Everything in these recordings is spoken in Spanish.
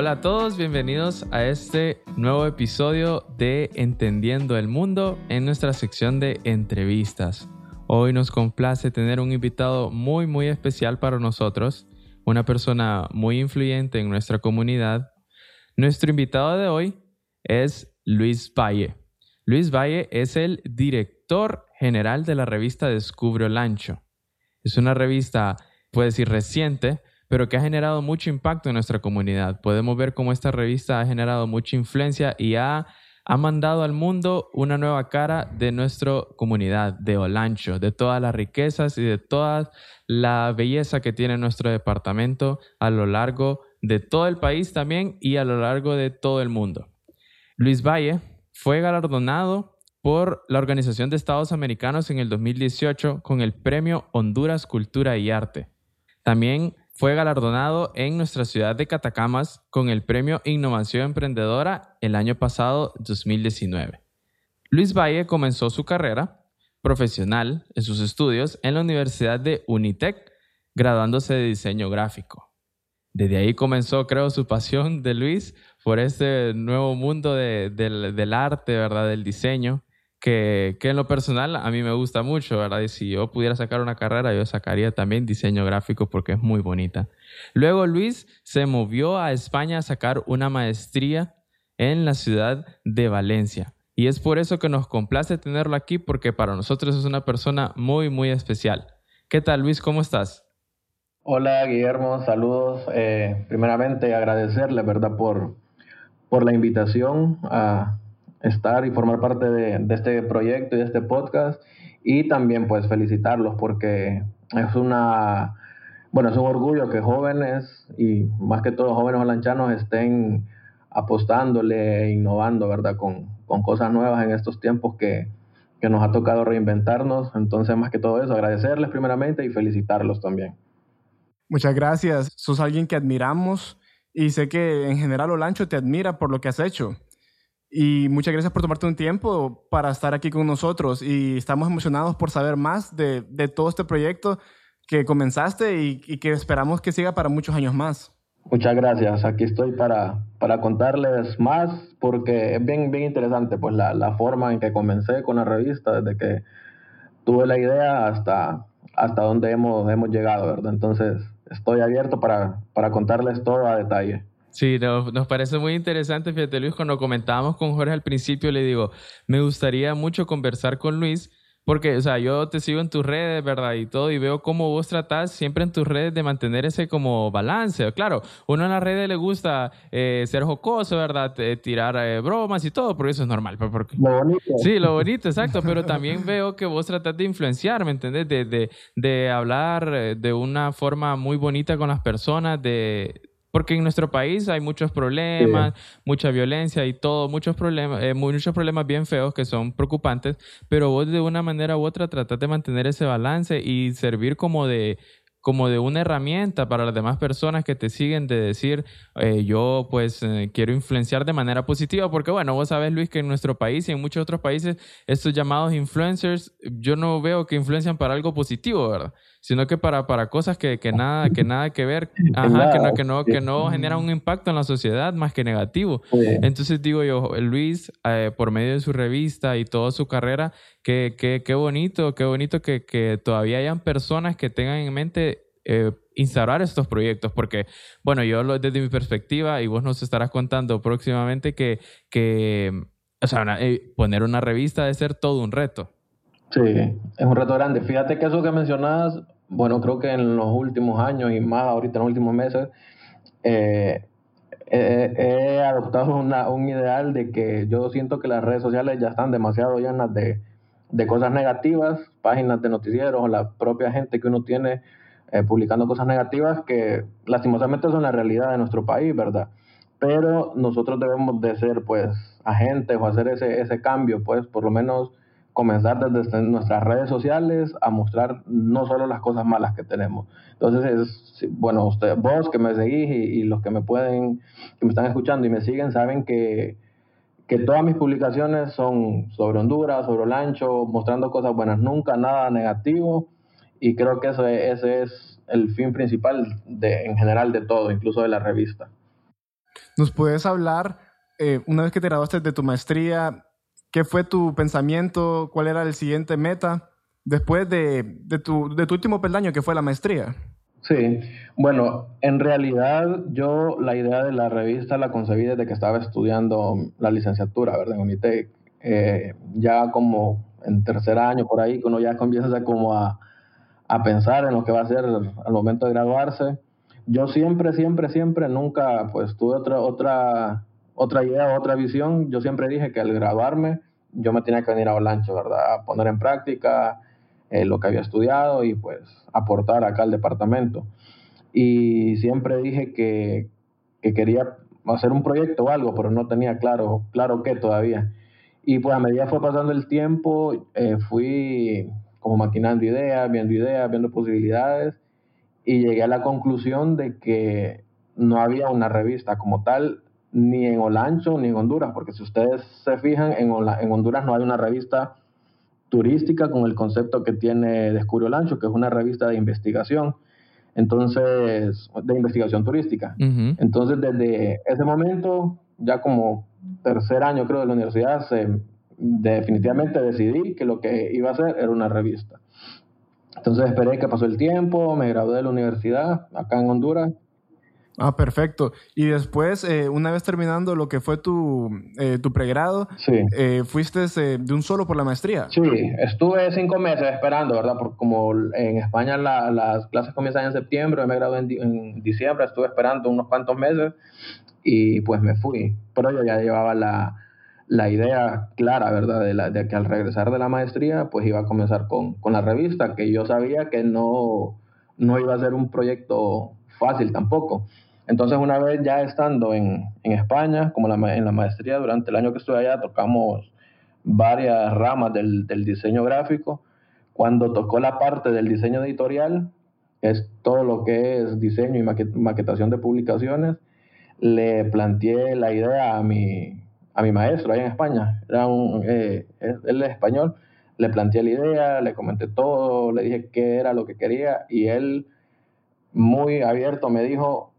Hola a todos, bienvenidos a este nuevo episodio de Entendiendo el Mundo en nuestra sección de entrevistas. Hoy nos complace tener un invitado muy muy especial para nosotros, una persona muy influyente en nuestra comunidad. Nuestro invitado de hoy es Luis Valle. Luis Valle es el director general de la revista Descubre Lancho. Es una revista, puede decir, reciente, pero que ha generado mucho impacto en nuestra comunidad. Podemos ver cómo esta revista ha generado mucha influencia y ha, ha mandado al mundo una nueva cara de nuestra comunidad, de Olancho, de todas las riquezas y de toda la belleza que tiene nuestro departamento a lo largo de todo el país también y a lo largo de todo el mundo. Luis Valle fue galardonado por la Organización de Estados Americanos en el 2018 con el Premio Honduras Cultura y Arte. También fue galardonado en nuestra ciudad de Catacamas con el Premio Innovación Emprendedora el año pasado, 2019. Luis Valle comenzó su carrera profesional en sus estudios en la Universidad de Unitec, graduándose de diseño gráfico. Desde ahí comenzó, creo, su pasión de Luis por este nuevo mundo del, del arte, ¿verdad? Del diseño que, en lo personal a mí me gusta mucho, ¿verdad? Y si yo pudiera sacar una carrera, yo sacaría también diseño gráfico porque es muy bonita. Luego Luis se movió a España a sacar una maestría en la ciudad de Valencia. Y es por eso que nos complace tenerlo aquí porque para nosotros es una persona muy, muy especial. ¿Qué tal Luis? ¿Cómo estás? Hola Guillermo, saludos. Eh, primeramente agradecerle, ¿verdad? Por, por la invitación a, estar y formar parte de, este proyecto y de este podcast. Y también pues felicitarlos porque es una bueno es un orgullo que jóvenes y más que todo jóvenes holanchanos estén apostándole e innovando verdad con, con cosas nuevas en estos tiempos que, que nos ha tocado reinventarnos. Entonces más que todo eso agradecerles primeramente y felicitarlos también. Muchas gracias. Sos alguien que admiramos y sé que en general Olancho te admira por lo que has hecho y muchas gracias por tomarte un tiempo para estar aquí con nosotros. Y estamos emocionados por saber más de, de todo este proyecto que comenzaste y, que esperamos que siga para muchos años más. Muchas gracias. Aquí estoy para, para contarles más porque es bien, bien interesante pues la, la forma en que comencé con la revista, desde que tuve la idea hasta, hasta donde hemos, hemos llegado, ¿verdad? Entonces estoy abierto para, para contarles todo a detalle. Sí, nos, parece muy interesante, fíjate Luis, cuando comentábamos con Jorge al principio, le digo, me gustaría mucho conversar con Luis, porque, o sea, yo te sigo en tus redes, ¿verdad? Y todo, y veo cómo vos tratás siempre en tus redes de mantener ese como balance. Claro, uno en las redes le gusta eh, ser jocoso, ¿verdad? tirar eh, bromas y todo, porque eso es normal. Porque... Lo bonito. Sí, lo bonito, exacto. Pero también veo que vos tratás de influenciar, ¿me entendés? De, de, de hablar eh, de una forma muy bonita con las personas, de porque en nuestro país hay muchos problemas, mucha violencia y todo, muchos problemas, eh, muchos problemas bien feos que son preocupantes, pero vos de una manera u otra tratás de mantener ese balance y servir como de, como de una herramienta para las demás personas que te siguen de decir, eh, yo pues eh, quiero influenciar de manera positiva, porque bueno, vos sabes Luis que en nuestro país y en muchos otros países estos llamados influencers, yo no veo que influencian para algo positivo, ¿verdad? Sino que para, para cosas que, que nada, que nada que ver, ajá, que no, que no, que no generan un impacto en la sociedad más que negativo. Entonces digo yo, Luis, eh, por medio de su revista y toda su carrera, qué, qué, qué bonito, qué bonito que, que todavía hayan personas que tengan en mente eh, instaurar estos proyectos, porque, bueno, yo desde mi perspectiva, y vos nos estarás contando próximamente que, que o sea, eh, poner una revista debe ser todo un reto. Sí, es un reto grande. Fíjate que eso que mencionabas, bueno, creo que en los últimos años y más ahorita en los últimos meses, eh, he adoptado una, un ideal de que yo siento que las redes sociales ya están demasiado llenas de, de cosas negativas, páginas de noticieros, la propia gente que uno tiene eh, publicando cosas negativas que lastimosamente son la realidad de nuestro país, ¿verdad? Pero nosotros debemos de ser, pues, agentes o hacer ese, ese cambio, pues, por lo menos comenzar desde nuestras redes sociales a mostrar no solo las cosas malas que tenemos. Entonces, es, bueno, usted, vos que me seguís y, los que me pueden, que me están escuchando y me siguen, saben que, que todas mis publicaciones son sobre Honduras, sobre Olancho, mostrando cosas buenas, nunca nada negativo y creo que ese, ese es el fin principal de, en general de todo, incluso de la revista. ¿Nos puedes hablar, eh, una vez que te graduaste de tu maestría, qué fue tu pensamiento, cuál era el siguiente meta después de, de, tu, de tu último peldaño, que fue la maestría? Sí, bueno, en realidad yo la idea de la revista la concebí desde que estaba estudiando la licenciatura, ¿verdad? En Unitec. Eh, ya como en tercer año por ahí, que uno ya comienza como a, a pensar en lo que va a hacer al momento de graduarse. Yo siempre, siempre, siempre, nunca pues tuve otra, otra, otra idea, otra visión. Yo siempre dije que al graduarme yo me tenía que venir a Olancho, ¿verdad? A poner en práctica eh, lo que había estudiado y pues aportar acá al departamento. Y siempre dije que, que quería hacer un proyecto o algo, pero no tenía claro, claro qué todavía. Y pues a medida fue pasando el tiempo, eh, fui como maquinando ideas, viendo ideas, viendo posibilidades y llegué a la conclusión de que no había una revista como tal ni en Olancho ni en Honduras, porque si ustedes se fijan, en, en Honduras no hay una revista turística con el concepto que tiene Descubre Olancho, que es una revista de investigación, entonces, de investigación turística. Entonces, desde ese momento, ya como tercer año creo de la universidad, se, definitivamente decidí que lo que iba a hacer era una revista. Entonces esperé que pasó el tiempo, me gradué de la universidad acá en Honduras Ah, perfecto. Y después, eh, una vez terminando lo que fue tu, eh, tu pregrado, eh, fuiste de un solo por la maestría. Sí, estuve cinco meses esperando, ¿verdad? Porque como en España las clases comienzan en septiembre, me gradué en, diciembre, estuve esperando unos cuantos meses y pues me fui. Pero yo ya llevaba la, la idea clara, ¿verdad? De, la, de, que al regresar de la maestría, pues iba a comenzar con, con la revista, que yo sabía que no, no iba a ser un proyecto fácil tampoco. Entonces, una vez ya estando en, en España, como en la maestría, durante el año que estuve allá, tocamos varias ramas del, del diseño gráfico. Cuando tocó la parte del diseño editorial, es todo lo que es diseño y maquetación de publicaciones, le planteé la idea a mi, a mi maestro allá en España. Era un, eh, él es español. Le planteé la idea, le comenté todo, le dije qué era lo que quería y él, muy abierto, me dijo,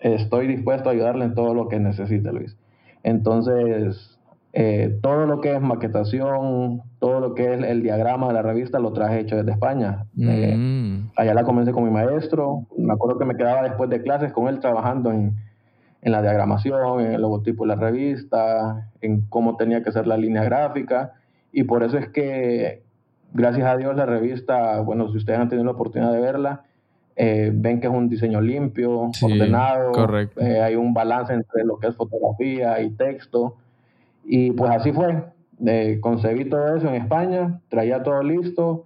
estoy dispuesto a ayudarle en todo lo que necesite, Luis. Entonces, eh, todo lo que es maquetación, todo lo que es el diagrama de la revista, lo traje hecho desde España. Eh, mm. allá la comencé con mi maestro. Me acuerdo que me quedaba después de clases con él trabajando en, en la diagramación, en el logotipo de la revista, en cómo tenía que ser la línea gráfica. Y por eso es que, gracias a Dios, la revista, bueno, si ustedes han tenido la oportunidad de verla, eh, ven que es un diseño limpio, ordenado, eh, hay un balance entre lo que es fotografía y texto. Y pues así fue. Eh, concebí todo eso en España, traía todo listo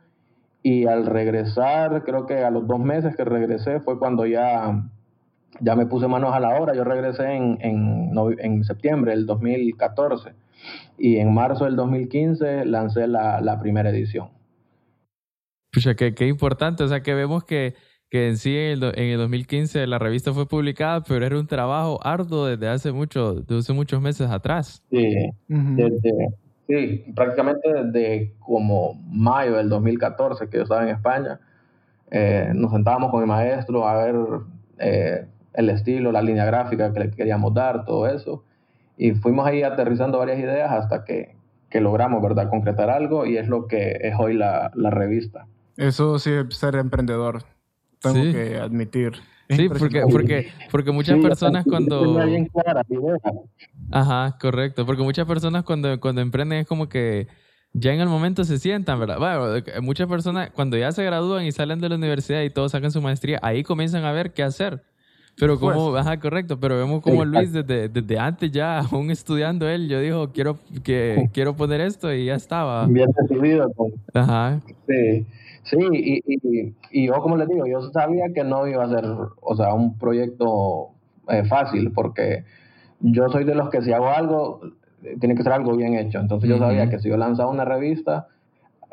y al regresar, creo que a los dos meses que regresé fue cuando ya, ya me puse manos a la obra. Yo regresé en, en, en septiembre del 2014 y en marzo del 2015 lancé la, la primera edición. Pucha, qué, qué importante, o sea que vemos que que en sí en el, 2015 la revista fue publicada, pero era un trabajo arduo desde hace, mucho, desde muchos meses atrás. Sí, sí, prácticamente desde como mayo del 2014 que yo estaba en España, eh, nos sentábamos con el maestro a ver eh, el estilo, la línea gráfica que le queríamos dar, todo eso, y fuimos ahí aterrizando varias ideas hasta que, que logramos, ¿verdad?, concretar algo y es lo que es hoy la, la revista. Eso sí, ser emprendedor tengo que admitir. Sí, porque, porque, porque muchas personas cuando... Ajá, correcto. Porque muchas personas cuando, cuando emprenden es como que ya en el momento se sientan, ¿verdad? Bueno, muchas personas cuando ya se gradúan y salen de la universidad y todos sacan su maestría, ahí comienzan a ver qué hacer. Pero como, ajá, correcto, pero vemos como Luis desde, desde antes ya, aún estudiando él, yo dijo, quiero, que, quiero poner esto y ya estaba. Bien decidido. Ajá. Sí. Sí, y, y, y, yo como les digo, yo sabía que no iba a ser, o sea, un proyecto eh, fácil, porque yo soy de los que si hago algo, tiene que ser algo bien hecho. Entonces yo sabía que si yo lanzaba una revista,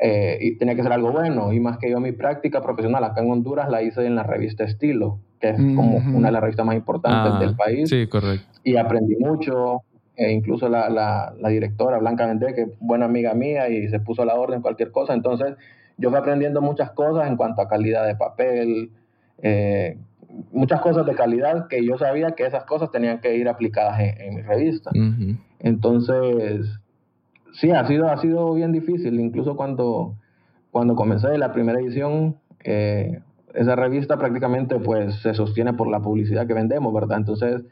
eh, y tenía que ser algo bueno. Y más que yo mi práctica profesional acá en Honduras la hice en la revista Estilo, que es como una de las revistas más importantes del país. Sí, correcto. Y aprendí mucho. E incluso la, la, la directora Blanca Vendé, que es buena amiga mía y se puso a la orden cualquier cosa. Entonces yo fui aprendiendo muchas cosas en cuanto a calidad de papel, eh, muchas cosas de calidad que yo sabía que esas cosas tenían que ir aplicadas en, mi revista. Entonces, sí, ha sido, ha sido bien difícil, incluso cuando, cuando comencé la primera edición, eh, esa revista prácticamente pues se sostiene por la publicidad que vendemos, ¿verdad? Entonces,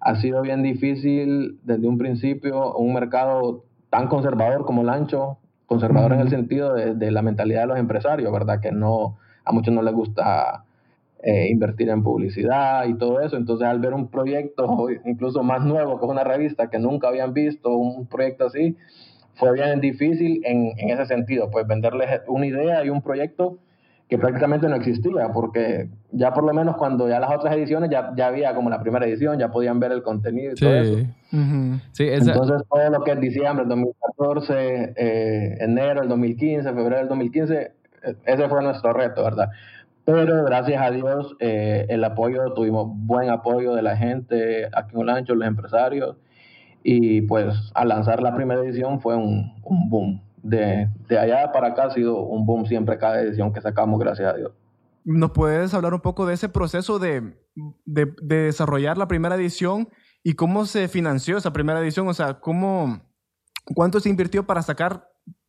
ha sido bien difícil desde un principio un mercado tan conservador como el ancho, conservador en el sentido de, la mentalidad de los empresarios, ¿verdad? Que no, a muchos no les gusta eh, invertir en publicidad y todo eso. Entonces, al ver un proyecto incluso más nuevo que una revista que nunca habían visto, un proyecto así, fue bien difícil en, en ese sentido, pues venderles una idea y un proyecto que prácticamente no existía, porque ya por lo menos cuando ya las otras ediciones ya, ya había como la primera edición, ya podían ver el contenido y todo eso. Entonces todo lo que es diciembre del 2014, eh, enero del 2015, febrero del 2015, eh, ese fue nuestro reto, ¿verdad? Pero gracias a Dios eh, el apoyo, tuvimos buen apoyo de la gente aquí en Olancho, los empresarios, y pues al lanzar la primera edición fue un, un boom de, allá para acá ha sido un boom siempre cada edición que sacamos, gracias a Dios. ¿Nos puedes hablar un poco de ese proceso de, desarrollar la primera edición y cómo se financió esa primera edición? O sea, ¿cómo, ¿cuánto se invirtió para sacar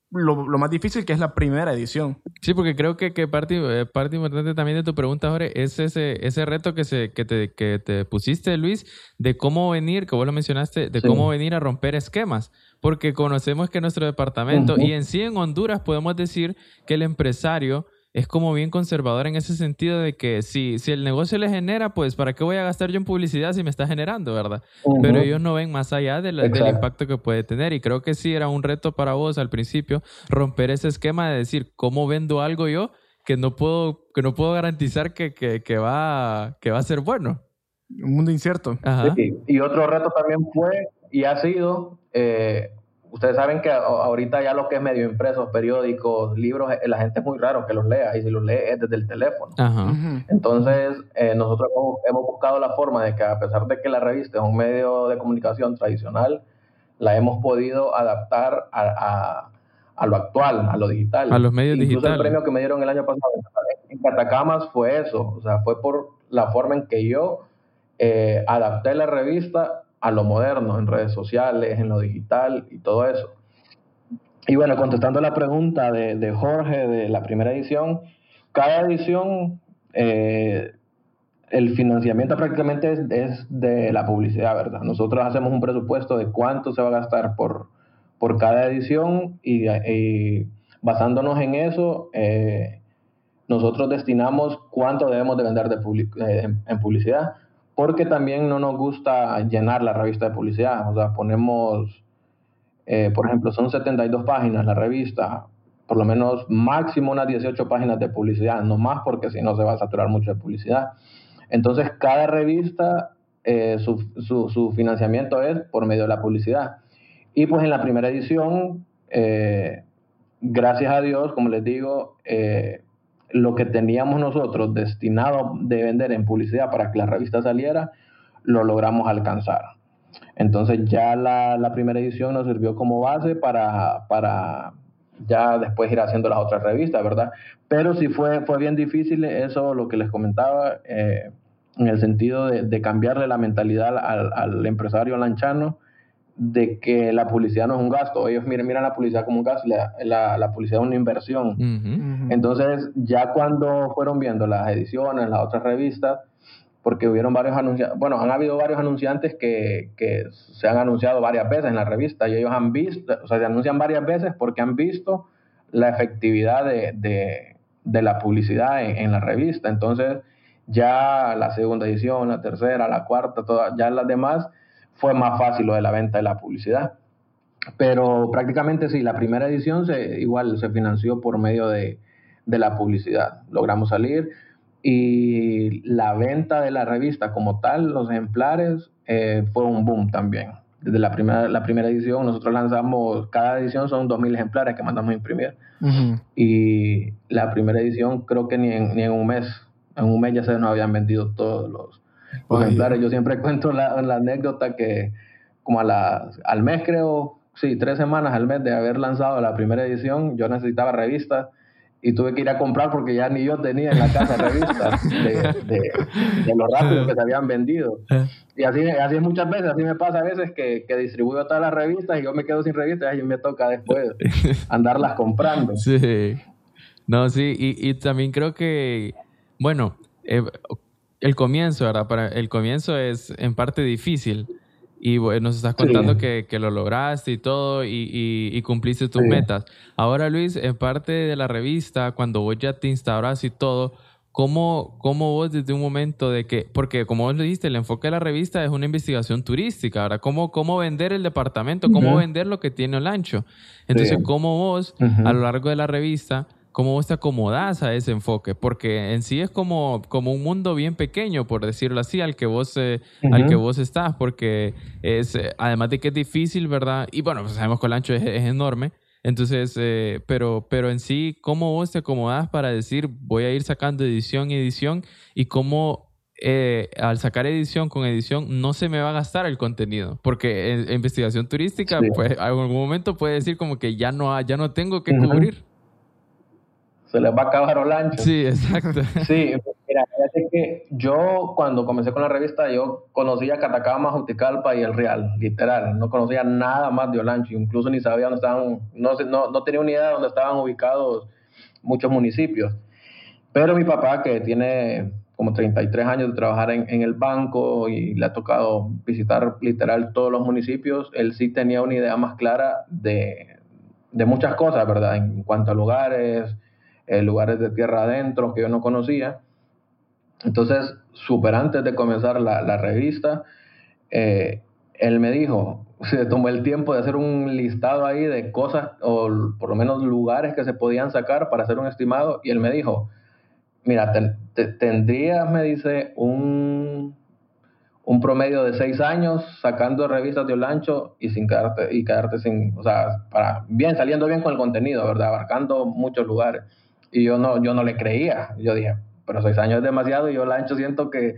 lo, más difícil que es la primera edición. Sí, porque creo que, que parte, eh, parte importante también de tu pregunta, Jorge, es ese, ese reto que, se, que, te, que te pusiste, Luis, de cómo venir, que vos lo mencionaste, de cómo venir a romper esquemas. Porque conocemos que nuestro departamento y en sí en Honduras podemos decir que el empresario es como bien conservador en ese sentido de que si, si el negocio le genera, pues ¿para qué voy a gastar yo en publicidad si me está generando, verdad? Pero ellos no ven más allá del impacto que puede tener y creo que sí era un reto para vos al principio romper ese esquema de decir, ¿cómo vendo algo yo que no puedo, que no puedo garantizar que, que, que va, que va a ser bueno? Un mundo incierto. Y otro reto también fue y ha sido, eh, ustedes saben que ahorita ya lo que es medio impresos, periódicos, libros, eh, la gente es muy raro que los lea y si los lee es desde el teléfono. Entonces, eh, nosotros hemos, buscado la forma de que a pesar de que la revista es un medio de comunicación tradicional, la hemos podido adaptar a, a, lo actual, a lo digital. A los medios Incluso el premio que me dieron el año pasado en Catacamas fue eso, o sea, fue por la forma en que yo adapté la revista a lo moderno, en redes sociales, en lo digital y todo eso. Y bueno, contestando la pregunta de, Jorge de la primera edición, cada edición, eh, el financiamiento prácticamente es, de la publicidad, ¿verdad? Nosotros hacemos un presupuesto de cuánto se va a gastar por, por cada edición y, basándonos en eso, eh, nosotros destinamos cuánto debemos de vender de eh, en publicidad porque también no nos gusta llenar la revista de publicidad. O sea, ponemos, eh, por ejemplo, son 72 páginas la revista, por lo menos máximo unas 18 páginas de publicidad, no más porque si no se va a saturar mucho de publicidad. Entonces, cada revista, eh, su, su, financiamiento es por medio de la publicidad. Y pues en la primera edición, eh, gracias a Dios, como les digo, lo que teníamos nosotros destinado de vender en publicidad para que la revista saliera, lo logramos alcanzar. Entonces ya la, primera edición nos sirvió como base para, para ya después ir haciendo las otras revistas, ¿verdad? Pero sí fue, fue bien difícil eso, lo que les comentaba, eh, en el sentido de, cambiarle la mentalidad al, al empresario lanchano de que la publicidad no es un gasto. Ellos miran, miran la publicidad como un gasto, la, la, publicidad es una inversión. Entonces, ya cuando fueron viendo las ediciones, las otras revistas, porque hubieron varios anunciantes, bueno, han habido varios anunciantes que, que, se han anunciado varias veces en la revista y ellos han visto, o sea, se anuncian varias veces porque han visto la efectividad de, de, de la publicidad en, en, la revista. Entonces, ya la segunda edición, la tercera, la cuarta, todas, ya las demás fue más fácil lo de la venta de la publicidad. Pero prácticamente sí, la primera edición se, igual se financió por medio de, la publicidad. Logramos salir y la venta de la revista como tal, los ejemplares, eh, fue un boom también. Desde la primera, la primera edición, nosotros lanzamos, cada edición son 2.000 ejemplares que mandamos a imprimir. Y la primera edición creo que ni en, ni en un mes, en un mes ya se nos habían vendido todos los, ejemplares. Yo siempre cuento la, anécdota que como a la, al mes creo, sí, tres semanas al mes de haber lanzado la primera edición, yo necesitaba revistas y tuve que ir a comprar porque ya ni yo tenía en la casa revistas de, de, de lo rápido que se habían vendido. Y así, así muchas veces, así me pasa a veces que, que distribuyo todas las revistas y yo me quedo sin revistas y me toca después andarlas comprando. Sí. No, sí, y, y también creo que, bueno, eh, el comienzo, ¿verdad? Para, el comienzo es en parte difícil y nos estás contando que, que, lo lograste y todo y, y, cumpliste tus metas. Ahora, Luis, en parte de la revista, cuando vos ya te instauras y todo, ¿cómo, ¿cómo vos desde un momento de que, porque como vos lo dijiste, el enfoque de la revista es una investigación turística, ahora ¿Cómo, cómo vender el departamento? ¿Cómo vender lo que tiene el ancho? Entonces, ¿cómo vos, a lo largo de la revista, cómo vos te acomodás a ese enfoque, porque en sí es como, como un mundo bien pequeño, por decirlo así, al que vos, eh, al que vos estás, porque es, eh, además de que es difícil, ¿verdad? Y bueno, pues sabemos que el ancho es, enorme, entonces, eh, pero, pero en sí, ¿cómo vos te acomodás para decir, voy a ir sacando edición y edición, y cómo al sacar edición con edición no se me va a gastar el contenido, porque en, investigación turística, pues en algún momento puede decir como que ya no, ya no tengo que cubrir se les va a acabar el ancho. Sí, exacto. Sí, mira, es que yo cuando comencé con la revista, yo conocía Catacama, Juticalpa y El Real, literal. No conocía nada más de Olancho, incluso ni sabía dónde estaban, no, no, no tenía ni idea de dónde estaban ubicados muchos municipios. Pero mi papá, que tiene como 33 años de trabajar en, en, el banco y le ha tocado visitar literal todos los municipios, él sí tenía una idea más clara de, de muchas cosas, ¿verdad? En cuanto a lugares, eh, lugares de tierra adentro que yo no conocía. Entonces, súper antes de comenzar la, la revista, eh, él me dijo, se tomó el tiempo de hacer un listado ahí de cosas o por lo menos lugares que se podían sacar para hacer un estimado y él me dijo, mira, tendrías, me dice, un, un promedio de seis años sacando revistas de Olancho y sin quedarte, y quedarte sin, o sea, para, bien, saliendo bien con el contenido, ¿verdad? Abarcando muchos lugares. Y yo no, yo no le creía. Yo dije, pero seis años es demasiado y yo la ancho siento que,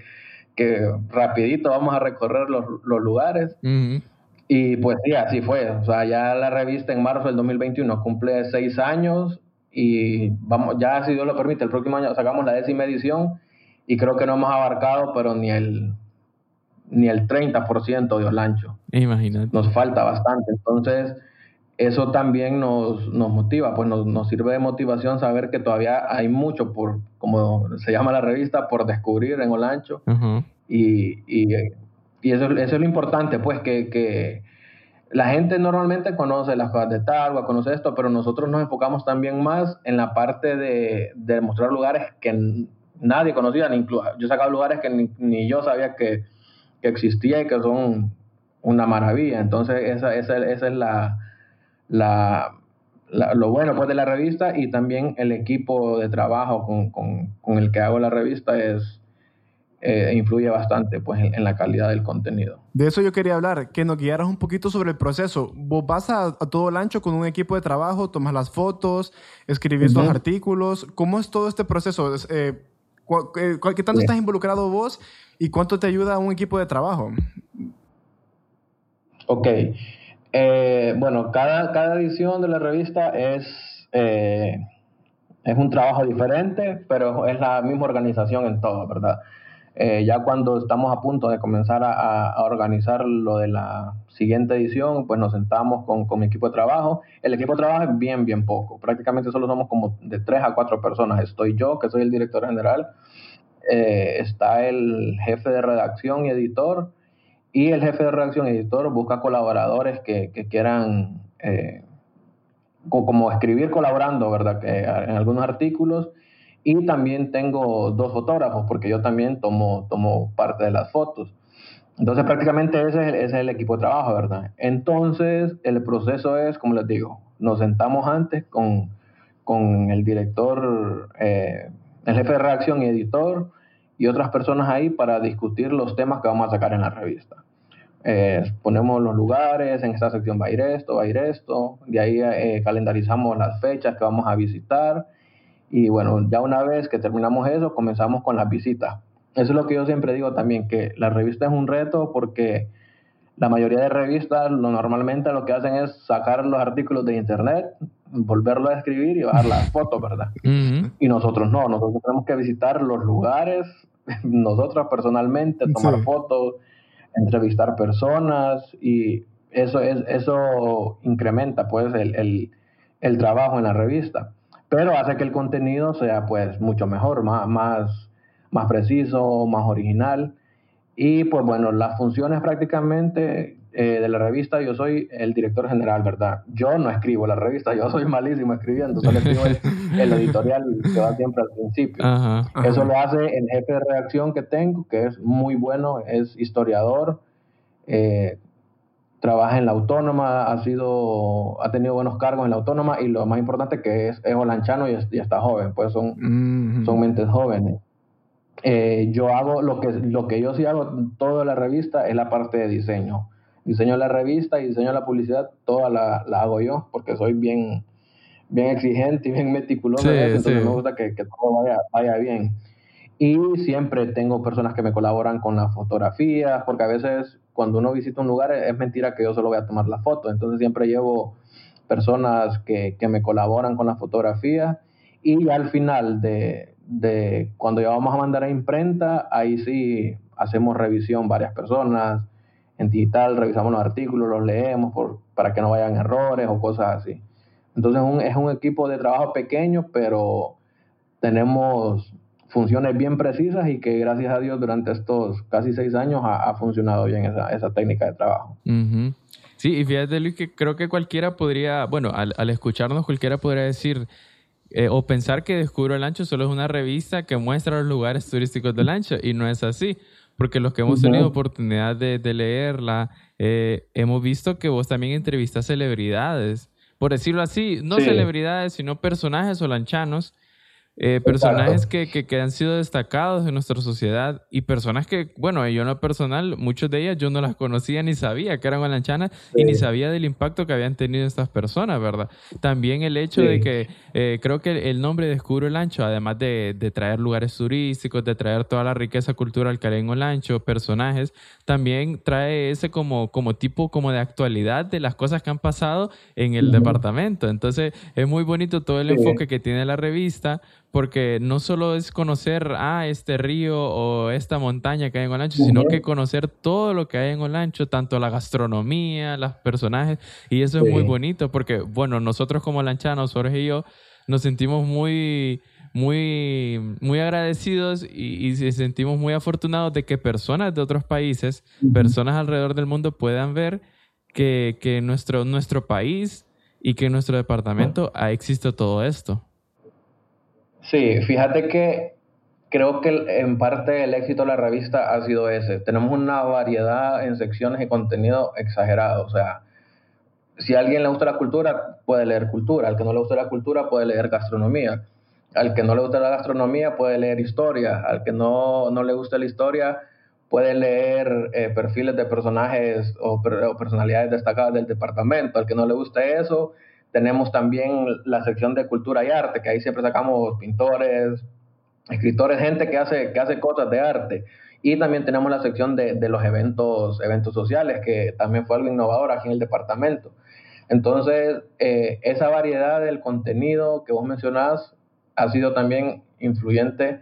que rapidito vamos a recorrer los, los lugares. Y pues sí, así fue. O sea, ya la revista en marzo del 2021 cumple seis años y vamos, ya si Dios lo permite, el próximo año sacamos la décima edición y creo que no hemos abarcado, pero ni el ni el 30% de Olancho. Imagínate. Nos falta bastante. Entonces, eso también nos, nos motiva, pues nos, nos, sirve de motivación saber que todavía hay mucho por, como se llama la revista, por descubrir en Olancho. Y, y, y eso, eso, es lo importante, pues que, que, la gente normalmente conoce las cosas de Targua, conoce esto, pero nosotros nos enfocamos también más en la parte de, de mostrar lugares que nadie conocía, ni yo sacaba lugares que ni, ni yo sabía que, que, existía y que son una maravilla. Entonces esa, esa, esa es la la, lo bueno pues de la revista y también el equipo de trabajo con, con, con el que hago la revista es eh, influye bastante pues en, la calidad del contenido. De eso yo quería hablar, que nos guiaras un poquito sobre el proceso. Vos vas a, todo el ancho con un equipo de trabajo, tomas las fotos, escribís los artículos. ¿Cómo es todo este proceso? Eh, eh, ¿Qué tanto estás involucrado vos y cuánto te ayuda un equipo de trabajo? Ok. Eh, bueno, cada, cada edición de la revista es, eh, es un trabajo diferente, pero es la misma organización en todo, ¿verdad? Eh, ya cuando estamos a punto de comenzar a, organizar lo de la siguiente edición, pues nos sentamos con, con, mi equipo de trabajo. El equipo de trabajo es bien, bien poco. Prácticamente solo somos como de tres a cuatro personas. Estoy yo, que soy el director general. está el jefe de redacción y editor y el jefe de redacción editor busca colaboradores que, que quieran eh, como escribir colaborando, ¿verdad? Que, en algunos artículos. Y también tengo dos fotógrafos, porque yo también tomo, tomo parte de las fotos. Entonces, prácticamente ese es, el, ese es el equipo de trabajo, ¿verdad? Entonces, el proceso es, como les digo, nos sentamos antes con, con el director, eh, el jefe de redacción y editor, y otras personas ahí para discutir los temas que vamos a sacar en la revista. Eh, ponemos los lugares, en esta sección va a ir esto, va a ir esto, de ahí eh, calendarizamos las fechas que vamos a visitar y bueno, ya una vez que terminamos eso, comenzamos con las visitas. Eso es lo que yo siempre digo también, que la revista es un reto porque la mayoría de revistas lo, normalmente lo que hacen es sacar los artículos de internet, volverlo a escribir y bajar las fotos, ¿verdad? Y nosotros no, nosotros tenemos que visitar los lugares, nosotros personalmente, tomar fotos, entrevistar personas y eso, es, eso incrementa pues el, el, trabajo en la revista, pero hace que el contenido sea pues mucho mejor, más, más, más preciso, más original. Y pues bueno, las funciones prácticamente eh, de la revista, yo soy el director general, ¿verdad? Yo no escribo la revista, yo soy malísimo escribiendo, solo escribo el, editorial que va siempre al principio. Eso lo hace el jefe de redacción que tengo, que es muy bueno, es historiador, eh, trabaja en la autónoma, ha sido, ha tenido buenos cargos en la autónoma y lo más importante que es, es holanchano y, está joven, pues son, son mentes jóvenes. Eh, yo hago lo que, lo que yo sí hago toda la revista es la parte de diseño diseño la revista y diseño la publicidad, toda la, la hago yo, porque soy bien, bien exigente y bien meticuloso, entonces me gusta que, que todo vaya, vaya, bien. Y siempre tengo personas que me colaboran con la fotografía, porque a veces cuando uno visita un lugar es mentira que yo solo voy a tomar la foto, entonces siempre llevo personas que, que me colaboran con la fotografía y al final de, de cuando ya vamos a mandar a imprenta, ahí sí hacemos revisión varias personas, en digital, revisamos los artículos, los leemos por, para que no vayan errores o cosas así. Entonces un, es un equipo de trabajo pequeño, pero tenemos funciones bien precisas y que gracias a Dios durante estos casi seis años ha, funcionado bien esa, esa, técnica de trabajo. Sí, y fíjate Luis que creo que cualquiera podría, bueno, al, al escucharnos cualquiera podría decir eh, o pensar que Descubro el Ancho solo es una revista que muestra los lugares turísticos del Ancho y no es así porque los que hemos tenido oportunidad de, leerla, eh, hemos visto que vos también entrevistas celebridades, por decirlo así, no celebridades, sino personajes olanchanos eh, personajes que, que, han sido destacados en nuestra sociedad y personas que, bueno, yo en lo personal, muchas de ellas yo no las conocía ni sabía que eran gualanchanas y ni sabía del impacto que habían tenido estas personas, ¿verdad? También el hecho de que eh, creo que el nombre Descubro el Ancho, además de, de, traer lugares turísticos, de traer toda la riqueza cultural que hay en el ancho, personajes, también trae ese como, como tipo como de actualidad de las cosas que han pasado en el departamento. Entonces es muy bonito todo el enfoque que tiene la revista porque no solo es conocer, ah, este río o esta montaña que hay en Olancho, sino que conocer todo lo que hay en Olancho, tanto la gastronomía, los personajes, y eso es muy bonito, porque, bueno, nosotros como lanchanos, Jorge y yo, nos sentimos muy, muy, muy agradecidos y, y sentimos muy afortunados de que personas de otros países, personas alrededor del mundo puedan ver que, que nuestro, nuestro país y que en nuestro departamento ha existe todo esto. Sí, fíjate que creo que en parte el éxito de la revista ha sido ese. Tenemos una variedad en secciones y contenido exagerado. O sea, si a alguien le gusta la cultura, puede leer cultura. Al que no le gusta la cultura, puede leer gastronomía. Al que no le gusta la gastronomía, puede leer historia. Al que no, no le gusta la historia, puede leer eh, perfiles de personajes o, o, personalidades destacadas del departamento. Al que no le gusta eso, tenemos también la sección de cultura y arte, que ahí siempre sacamos pintores, escritores, gente que hace, que hace cosas de arte. Y también tenemos la sección de, de, los eventos, eventos sociales, que también fue algo innovador aquí en el departamento. Entonces, eh, esa variedad del contenido que vos mencionás ha sido también influyente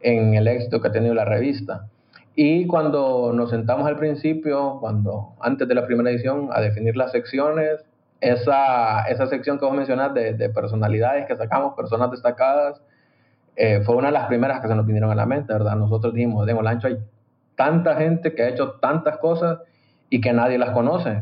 en el éxito que ha tenido la revista. Y cuando nos sentamos al principio, cuando antes de la primera edición, a definir las secciones, esa, esa sección que vos mencionás de, de personalidades que sacamos, personas destacadas, eh, fue una de las primeras que se nos vinieron a la mente, ¿verdad? Nosotros dijimos, en Olancho hay tanta gente que ha hecho tantas cosas y que nadie las conoce.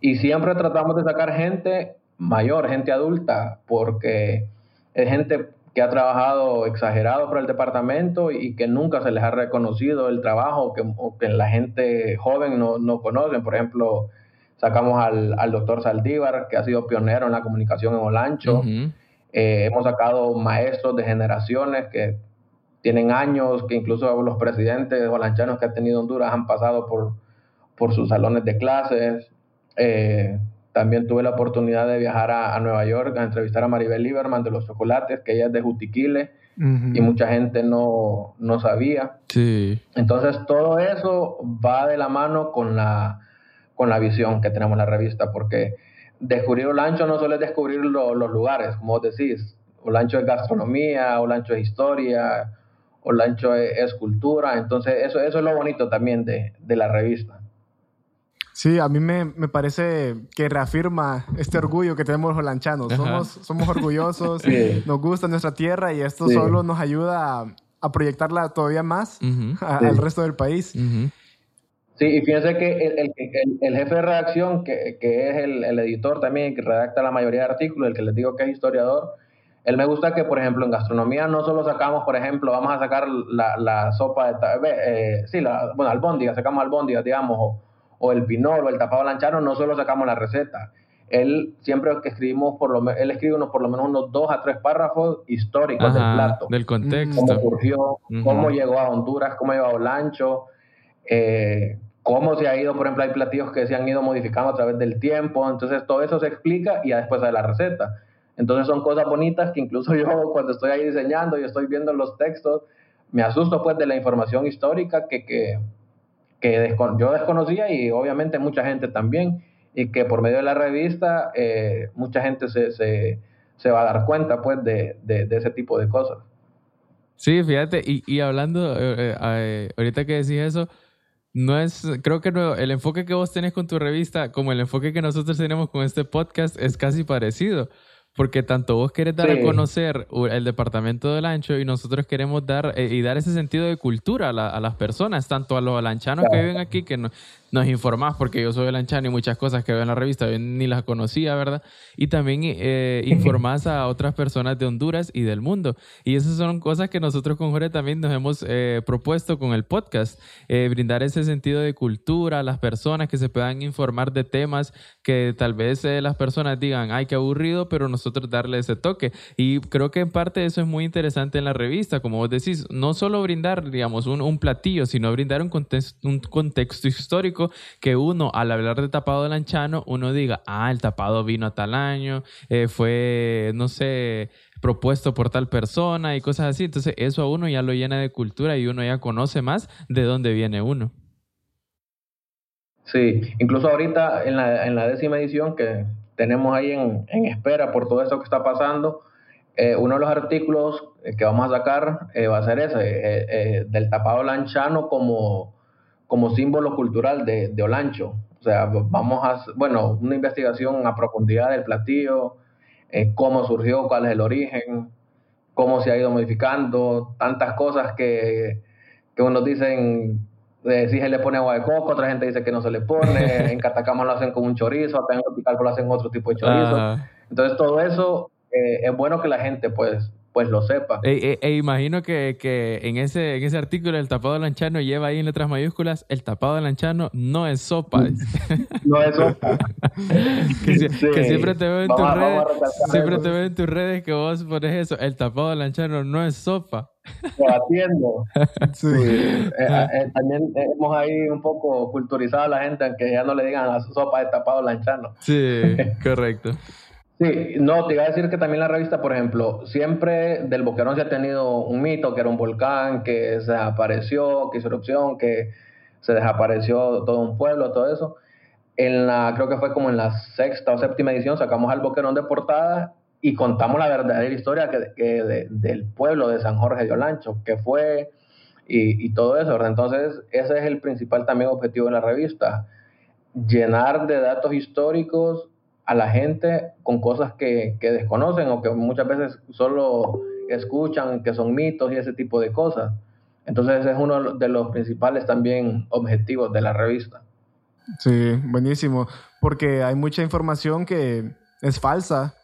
Y siempre tratamos de sacar gente mayor, gente adulta, porque es gente que ha trabajado exagerado para el departamento y que nunca se les ha reconocido el trabajo que, o que la gente joven no, no conocen. Por ejemplo, Sacamos al, al doctor Saldívar, que ha sido pionero en la comunicación en Olancho. Eh, hemos sacado maestros de generaciones que tienen años, que incluso los presidentes olanchanos que ha tenido Honduras han pasado por, por sus salones de clases. Eh, también tuve la oportunidad de viajar a, Nueva York a entrevistar a Maribel Lieberman de los chocolates, que ella es de Jutiquile y mucha gente no, no sabía. Sí. Entonces todo eso va de la mano con la con la visión que tenemos en la revista, porque descubrir Olancho no solo es descubrir los lugares, como vos decís. Olancho es gastronomía, Olancho es historia, Olancho es, es cultura. Entonces, eso, eso es lo bonito también de, de la revista. Sí, a mí me, me, parece que reafirma este orgullo que tenemos los holanchanos. Somos, somos orgullosos, nos gusta nuestra tierra y esto solo nos ayuda a, a proyectarla todavía más al resto del país. Sí, y fíjense que el, el, el, jefe de redacción, que, que es el, editor también, que redacta la mayoría de artículos, el que les digo que es historiador, él me gusta que, por ejemplo, en gastronomía no solo sacamos, por ejemplo, vamos a sacar la, la sopa de... Eh, sí, la, bueno, albóndiga, sacamos albóndiga, digamos, o, o el pinol o el tapado lanchano, no solo sacamos la receta. Él siempre que escribimos, por lo él escribe unos, por lo menos unos dos a tres párrafos históricos del plato. Del contexto. Cómo surgió, cómo llegó a Honduras, cómo llegó a Olancho, eh, cómo se ha ido, por ejemplo, hay platillos que se han ido modificando a través del tiempo. Entonces, todo eso se explica y ya después de la receta. Entonces, son cosas bonitas que incluso yo, cuando estoy ahí diseñando y estoy viendo los textos, me asusto pues de la información histórica que, que, que yo desconocía y obviamente mucha gente también, y que por medio de la revista eh, mucha gente se, se, se, va a dar cuenta pues de, de, ese tipo de cosas. Sí, fíjate, y, y hablando, eh, eh, ahorita que decís eso, no es, creo que no, el enfoque que vos tenés con tu revista, como el enfoque que nosotros tenemos con este podcast, es casi parecido. Porque tanto vos querés dar a conocer el departamento del ancho y nosotros queremos dar y dar ese sentido de cultura a, las personas, tanto a los lanchanos que viven aquí, que no, nos informás, porque yo soy lanchano y muchas cosas que veo en la revista yo ni las conocía, ¿verdad? Y también eh, informás a otras personas de Honduras y del mundo. Y esas son cosas que nosotros con Jorge también nos hemos eh, propuesto con el podcast, eh, brindar ese sentido de cultura a las personas que se puedan informar de temas que tal vez eh, las personas digan, ay, qué aburrido, pero nosotros darle ese toque. Y creo que en parte eso es muy interesante en la revista, como vos decís, no solo brindar, digamos, un, platillo, sino brindar un contexto histórico que uno, al hablar de tapado del anchano, uno diga, ah, el tapado vino a tal año, eh, fue, no sé, propuesto por tal persona y cosas así. Entonces eso a uno ya lo llena de cultura y uno ya conoce más de dónde viene uno. Sí, incluso ahorita en la, en la décima edición que tenemos ahí en, en espera por todo eso que está pasando, eh, uno de los artículos que vamos a sacar eh, va a ser ese, del tapado lanchano como como símbolo cultural de, de Olancho. O sea, vamos a, bueno, una investigación a profundidad del platillo, eh, cómo surgió, cuál es el origen, cómo se ha ido modificando, tantas cosas que, que unos dicen, eh, si se le pone agua de coco, otra gente dice que no se le pone, en Catacama lo hacen con un chorizo, acá en Topicalco lo hacen otro tipo de chorizo. Entonces todo eso eh, es bueno que la gente pues pues lo sepa. E, e, imagino que, que, en, ese, en ese artículo el tapado de lanchano lleva ahí en letras mayúsculas, el tapado de lanchano no es sopa. Mm. no es sopa. que, siempre te veo en tus redes, siempre te veo en tus redes que vos pones eso, el tapado de lanchano no es sopa. Debatiendo. sí. Eh, eh, también hemos ahí un poco culturizado a la gente, aunque ya no le digan la sopa de tapado lanchano. Sí, correcto. Sí, no, te iba a decir que también la revista, por ejemplo, siempre del Boquerón se ha tenido un mito, que era un volcán, que se desapareció, que hizo erupción, que se desapareció todo un pueblo, todo eso. En la, creo que fue como en la sexta o séptima edición, sacamos al Boquerón de portada y contamos la verdadera historia que, del pueblo de San Jorge de Olancho, que fue y, y todo eso, ¿verdad? Entonces, ese es el principal también objetivo de la revista, llenar de datos históricos a la gente con cosas que, que, desconocen o que muchas veces solo escuchan, que son mitos y ese tipo de cosas. Entonces ese es uno de los principales también objetivos de la revista. Sí, buenísimo, porque hay mucha información que es falsa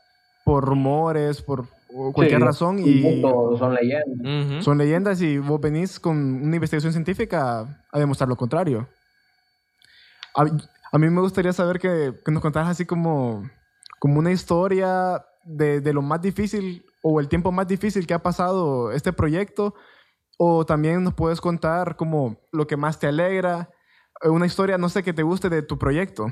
por rumores, por cualquier razón y son leyendas. Son leyendas y vos venís con una investigación científica a demostrar lo contrario. A mí me gustaría saber que, nos contaras así como, como una historia de, de, lo más difícil o el tiempo más difícil que ha pasado este proyecto. O también nos puedes contar como lo que más te alegra, una historia, no sé, que te guste de tu proyecto.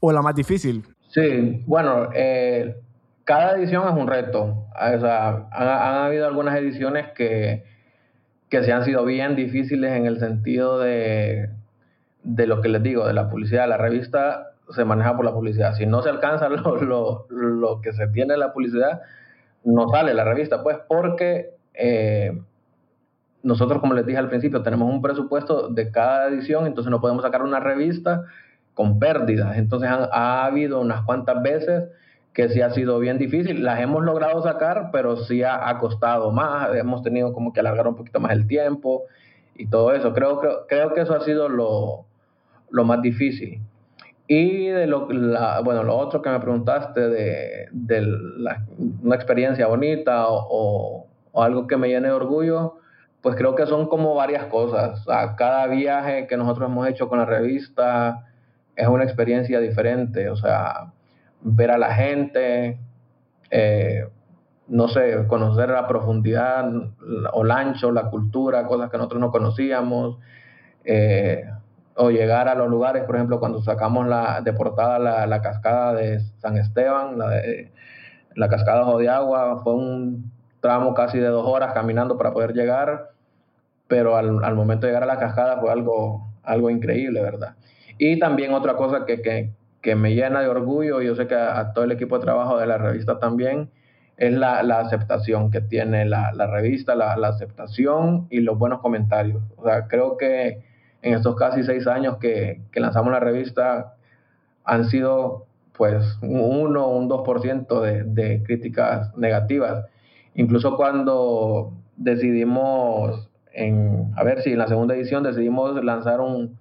O la más difícil. Sí, bueno, eh, cada edición es un reto. O sea, han, han habido algunas ediciones que, que se han sido bien difíciles en el sentido de de lo que les digo, de la publicidad. La revista se maneja por la publicidad. Si no se alcanza lo, lo, que se tiene en la publicidad, no sale la revista, pues porque eh, nosotros, como les dije al principio, tenemos un presupuesto de cada edición, entonces no podemos sacar una revista con pérdidas. Entonces ha habido unas cuantas veces que sí ha sido bien difícil. Las hemos logrado sacar, pero sí ha, costado más. Hemos tenido como que alargar un poquito más el tiempo y todo eso. Creo, creo, creo que eso ha sido lo, lo más difícil. Y de lo, la, bueno, lo otro que me preguntaste de, de la, una experiencia bonita o, o, algo que me llene de orgullo, pues creo que son como varias cosas. cada viaje que nosotros hemos hecho con la revista es una experiencia diferente. O sea, ver a la gente, eh, no sé, conocer la profundidad o el ancho, la cultura, cosas que nosotros no conocíamos, eh, o llegar a los lugares, por ejemplo, cuando sacamos la, de portada la, cascada de San Esteban, la, de, la cascada de Agua, fue un tramo casi de dos horas caminando para poder llegar, pero al, al momento de llegar a la cascada fue algo, algo increíble, ¿verdad? Y también otra cosa que, que, que me llena de orgullo, y yo sé que a, todo el equipo de trabajo de la revista también, es la, la aceptación que tiene la, la revista, la, la, aceptación y los buenos comentarios. O sea, creo que en estos casi seis años que, que lanzamos la revista han sido pues un 1 o un 2% de, de críticas negativas. Incluso cuando decidimos, en, a ver si en la segunda edición decidimos lanzar un,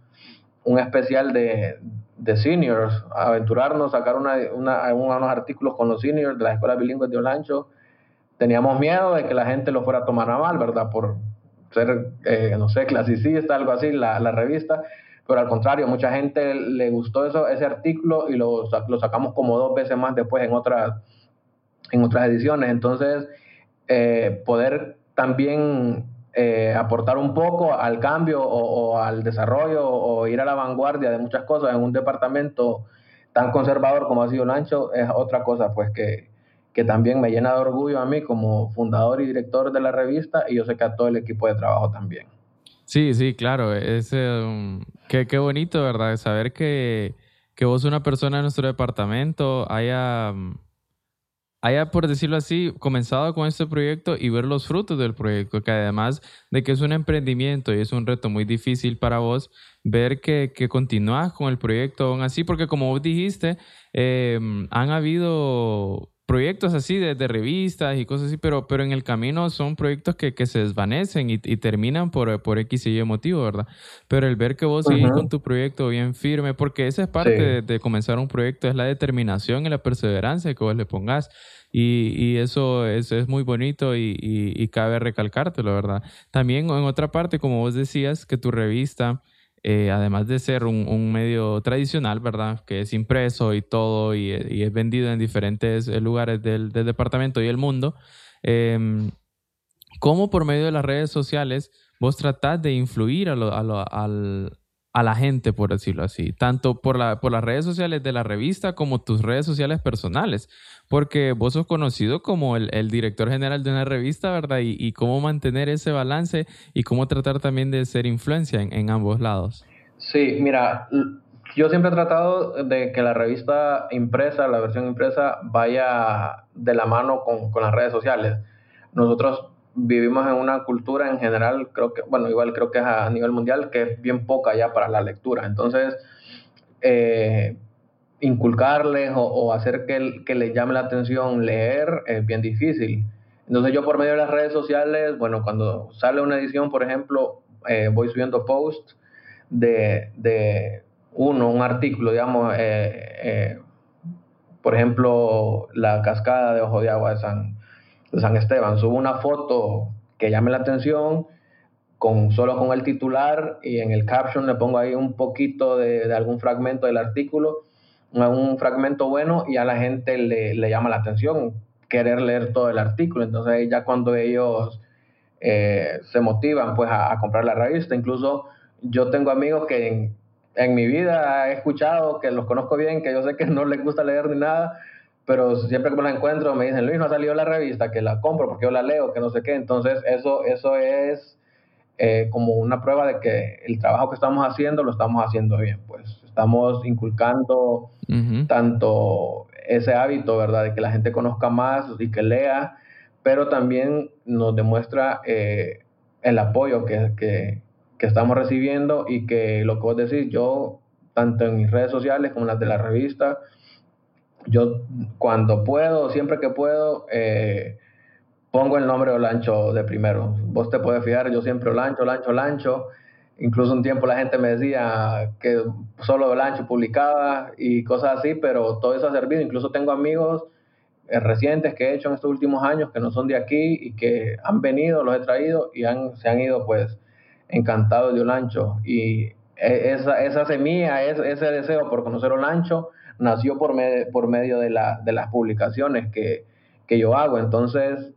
un especial de, de seniors, aventurarnos, sacar una, una, unos artículos con los seniors de las escuelas bilingües de Olancho. Teníamos miedo de que la gente lo fuera a tomar a mal, ¿verdad? Por ser, eh, no sé, clasicista, algo así, la, la, revista. Pero al contrario, mucha gente le gustó eso, ese artículo y lo, lo sacamos como dos veces más después en otras, en otras ediciones. Entonces, eh, poder también eh, aportar un poco al cambio o, al desarrollo o ir a la vanguardia de muchas cosas en un departamento tan conservador como ha sido Lancho es otra cosa pues que, que también me llena de orgullo a mí como fundador y director de la revista y yo sé que a todo el equipo de trabajo también. Sí, sí, claro, es um, qué, qué bonito, ¿verdad? Saber que, que vos una persona en nuestro departamento haya um, haya, por decirlo así, comenzado con este proyecto y ver los frutos del proyecto, que además de que es un emprendimiento y es un reto muy difícil para vos, ver que, que con el proyecto aún así, porque como vos dijiste, eh, han habido proyectos así de, revistas y cosas así, pero, pero en el camino son proyectos que, que se desvanecen y, terminan por, por X y Y motivo, ¿verdad? Pero el ver que vos seguís con tu proyecto bien firme, porque esa es parte de, comenzar un proyecto, es la determinación y la perseverancia que vos le pongas. Y, y eso, es es muy bonito y, y, cabe recalcártelo, ¿verdad? También en otra parte, como vos decías, que tu revista eh, además de ser un, medio tradicional, ¿verdad? Que es impreso y todo y, es vendido en diferentes eh, lugares del, departamento y el mundo, eh, ¿cómo por medio de las redes sociales vos tratás de influir a, al, a la gente, por decirlo así, tanto por, la, por las redes sociales de la revista como tus redes sociales personales, porque vos sos conocido como el, el director general de una revista, ¿verdad? Y, cómo mantener ese balance y cómo tratar también de ser influencia en, en, ambos lados. Sí, mira, yo siempre he tratado de que la revista impresa, la versión impresa, vaya de la mano con, con las redes sociales. Nosotros vivimos en una cultura en general, creo que, bueno, igual creo que es a nivel mundial, que es bien poca ya para la lectura. Entonces, eh, inculcarles o, hacer que, que les llame la atención leer es bien difícil. Entonces yo por medio de las redes sociales, bueno, cuando sale una edición, por ejemplo, eh, voy subiendo posts de, de, uno, un artículo, digamos, eh, por ejemplo, la cascada de Ojo de Agua de San, de San Esteban. Subo una foto que llame la atención, con, solo con el titular y en el caption le pongo ahí un poquito de, algún fragmento del artículo, un fragmento bueno y a la gente le, le, llama la atención querer leer todo el artículo. Entonces ya cuando ellos eh, se motivan pues a, comprar la revista, incluso yo tengo amigos que en, en mi vida he escuchado, que los conozco bien, que yo sé que no les gusta leer ni nada, pero siempre que me la encuentro me dicen, Luis, no ha salido la revista, que la compro porque yo la leo, que no sé qué. Entonces, eso, eso es eh, como una prueba de que el trabajo que estamos haciendo lo estamos haciendo bien. Pues estamos inculcando tanto ese hábito, ¿verdad? De que la gente conozca más y que lea, pero también nos demuestra eh, el apoyo que, que, que, estamos recibiendo y que lo que vos decís, yo, tanto en mis redes sociales como en las de la revista, yo cuando puedo, siempre que puedo, eh, pongo el nombre Olancho de primero. Vos te puedes fijar, yo siempre Olancho, Olancho, Olancho. Incluso un tiempo la gente me decía que solo Olancho publicaba y cosas así, pero todo eso ha servido. Incluso tengo amigos eh, recientes que he hecho en estos últimos años que no son de aquí y que han venido, los he traído y han, se han ido pues encantados de Olancho. Y e, esa, esa semilla, ese deseo por conocer Olancho, nació por, por medio de, la, de las publicaciones que, que yo hago. Entonces,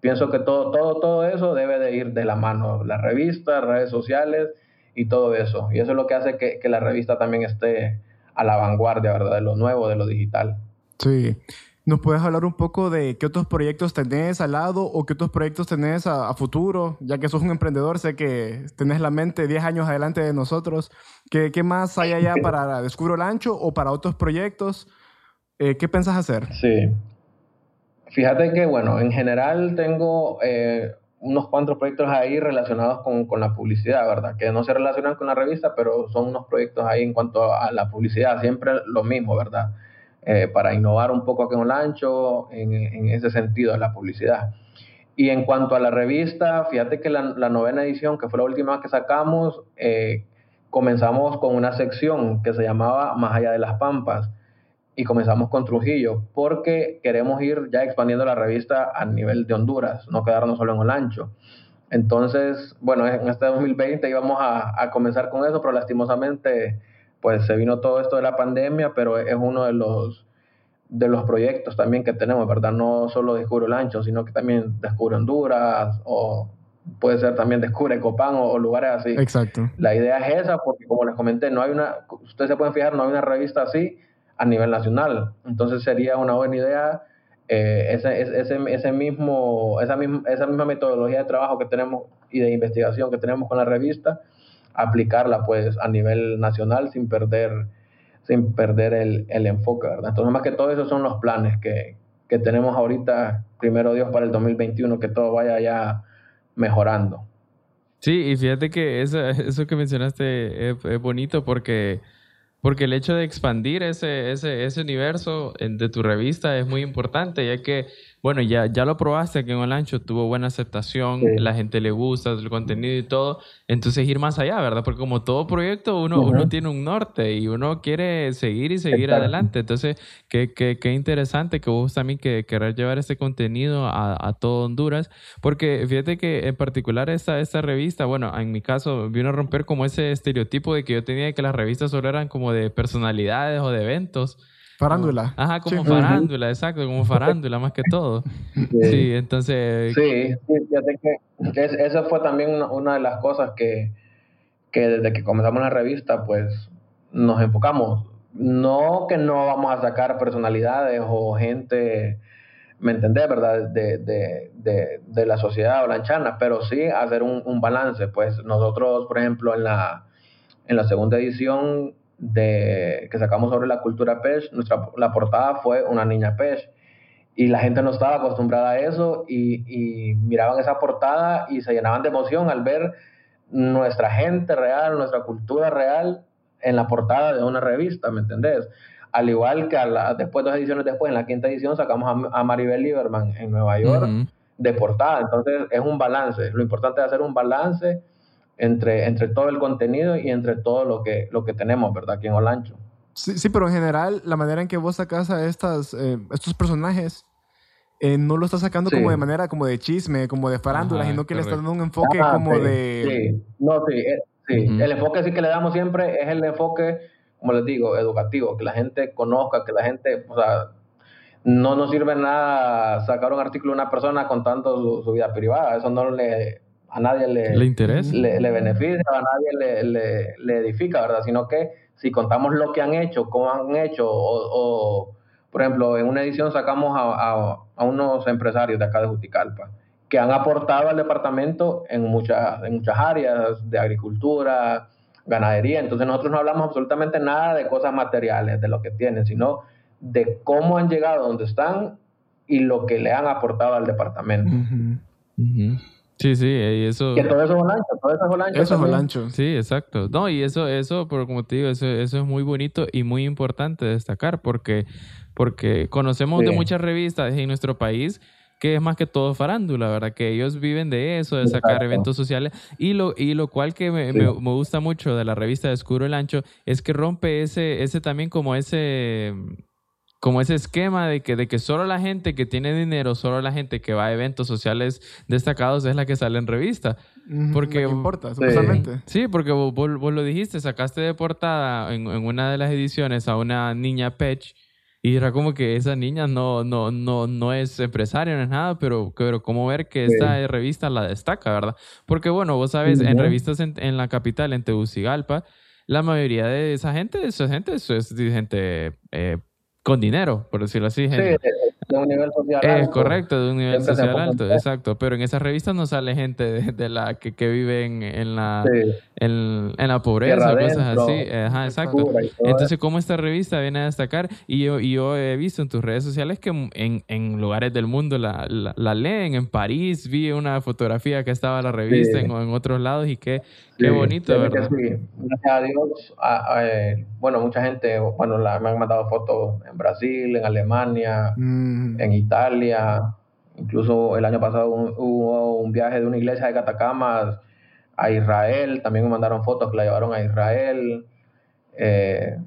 pienso que todo, todo, todo eso debe de ir de la mano, las revistas, redes sociales y todo eso. Y eso es lo que hace que, que la revista también esté a la vanguardia, ¿verdad? De lo nuevo, de lo digital. Sí. ¿Nos puedes hablar un poco de qué otros proyectos tenés al lado o qué otros proyectos tenés a, futuro? Ya que sos un emprendedor, sé que tenés la mente 10 años adelante de nosotros. ¿Qué, qué más hay allá para Descubro el Ancho o para otros proyectos? Eh, ¿Qué piensas hacer? Sí. Fíjate que, bueno, en general tengo eh, unos cuantos proyectos ahí relacionados con, con, la publicidad, ¿verdad? Que no se relacionan con la revista, pero son unos proyectos ahí en cuanto a la publicidad. Siempre lo mismo, ¿verdad? Eh, para innovar un poco aquí en Olancho en, ese sentido de la publicidad. Y en cuanto a la revista, fíjate que la, novena edición, que fue la última que sacamos, eh, comenzamos con una sección que se llamaba Más allá de las Pampas y comenzamos con Trujillo porque queremos ir ya expandiendo la revista a nivel de Honduras, no quedarnos solo en Olancho. Entonces, bueno, en este 2020 íbamos a comenzar con eso, pero lastimosamente pues se vino todo esto de la pandemia, pero es uno de los, de los proyectos también que tenemos, ¿verdad? No solo Descubre el Ancho, sino que también Descubre Honduras o puede ser también Descubre Copán o, lugares así. Exacto. La idea es esa porque como les comenté, no hay una, ustedes se pueden fijar, no hay una revista así a nivel nacional. Entonces sería una buena idea eh, ese, ese, ese, mismo, esa, misma, esa misma metodología de trabajo que tenemos y de investigación que tenemos con la revista, aplicarla pues a nivel nacional sin perder, sin perder el, el enfoque, ¿verdad? Entonces, más que todo esos son los planes que, que tenemos ahorita, primero Dios, para el 2021, que todo vaya ya mejorando. Sí, y fíjate que eso, eso que mencionaste es, bonito porque porque el hecho de expandir ese, ese, ese universo de tu revista es muy importante, ya que bueno, ya, ya lo probaste que en Olancho tuvo buena aceptación, la gente le gusta el contenido y todo. Entonces ir más allá, ¿verdad? Porque como todo proyecto, uno, uno tiene un norte y uno quiere seguir y seguir adelante. Entonces, qué, qué, qué, interesante que vos también que querés llevar este contenido a, a, todo Honduras. Porque fíjate que en particular esta, esta revista, bueno, en mi caso, vino a romper como ese estereotipo de que yo tenía que las revistas solo eran como de personalidades o de eventos. Farándula. Ajá, como farándula, exacto, como farándula más que todo. Sí, entonces... Sí, fíjate que esa fue también una, de las cosas que, que desde que comenzamos la revista, pues nos enfocamos. No que no vamos a sacar personalidades o gente, ¿me entendés, verdad? De, de, de, de la sociedad olanchana, pero sí hacer un, un balance. Pues nosotros, por ejemplo, en la, en la segunda edición de, que sacamos sobre la cultura pech, nuestra, la portada fue una niña pech. Y la gente no estaba acostumbrada a eso y, y miraban esa portada y se llenaban de emoción al ver nuestra gente real, nuestra cultura real en la portada de una revista, ¿me entendés? Al igual que a la, después, dos ediciones después, en la quinta edición, sacamos a, Maribel Lieberman en Nueva York de portada. Entonces, es un balance. Lo importante es hacer un balance entre, entre todo el contenido y entre todo lo que, lo que tenemos, ¿verdad? Aquí en Olancho. Sí, sí, pero en general, la manera en que vos sacas a estas, eh, estos personajes, eh, no lo estás sacando como de manera como de chisme, como de farándula, sino que le estás dando un enfoque ah, como de... Sí, no, sí, eh, sí. el enfoque sí que le damos siempre es el enfoque, como les digo, educativo, que la gente conozca, que la gente, o sea, no nos sirve nada sacar un artículo de una persona contando su, su vida privada, eso no le a nadie le, ¿Le, interesa? le, beneficia, a nadie le, le, edifica, ¿verdad? Sino que si contamos lo que han hecho, cómo han hecho, o, por ejemplo, en una edición sacamos a, a, unos empresarios de acá de Juticalpa que han aportado al departamento en muchas, en muchas áreas de agricultura, ganadería. Entonces nosotros no hablamos absolutamente nada de cosas materiales, de lo que tienen, sino de cómo han llegado donde están y lo que le han aportado al departamento. Sí, sí, y eso... Que todo eso es Olancho, todo eso es Olancho. Eso es Olancho. Sí, exacto. No, y eso, eso, por como te digo, eso, eso es muy bonito y muy importante destacar porque, porque conocemos de muchas revistas en nuestro país que es más que todo farándula, ¿verdad? Que ellos viven de eso, de sacar eventos sociales. Y lo, y lo cual que me, me, gusta mucho de la revista de Escuro el Ancho es que rompe ese, ese también como ese como ese esquema de que, de que solo la gente que tiene dinero, solo la gente que va a eventos sociales destacados es la que sale en revista. Porque, importa, supuestamente. Sí, porque vos, lo dijiste, sacaste de portada en, en, una de las ediciones a una niña Pech y era como que esa niña no, no, no, no es empresaria, no es nada, pero, pero como ver que esta revista la destaca, ¿verdad? Porque bueno, vos sabes, en revistas en, en, la capital, en Tegucigalpa, la mayoría de esa gente, esa gente es, gente eh, con dinero, por decirlo así. Sí, de, un nivel social Es correcto, de un nivel social alto, exacto. Pero en esas revistas no sale gente de, la que, que vive en, la, en, la pobreza, cosas así. Ajá, exacto. Entonces, ¿cómo esta revista viene a destacar? Y yo, y yo he visto en tus redes sociales que en, en lugares del mundo la, la, leen. En París vi una fotografía que estaba la revista en, en otros lados y que Qué bonito, ¿verdad? Gracias a Dios, eh, bueno, mucha gente, bueno, me han mandado fotos en Brasil, en Alemania, mm. En Italia, incluso el año pasado hubo un viaje de una iglesia de Catacamas a Israel, también me mandaron fotos que la llevaron a Israel, eh,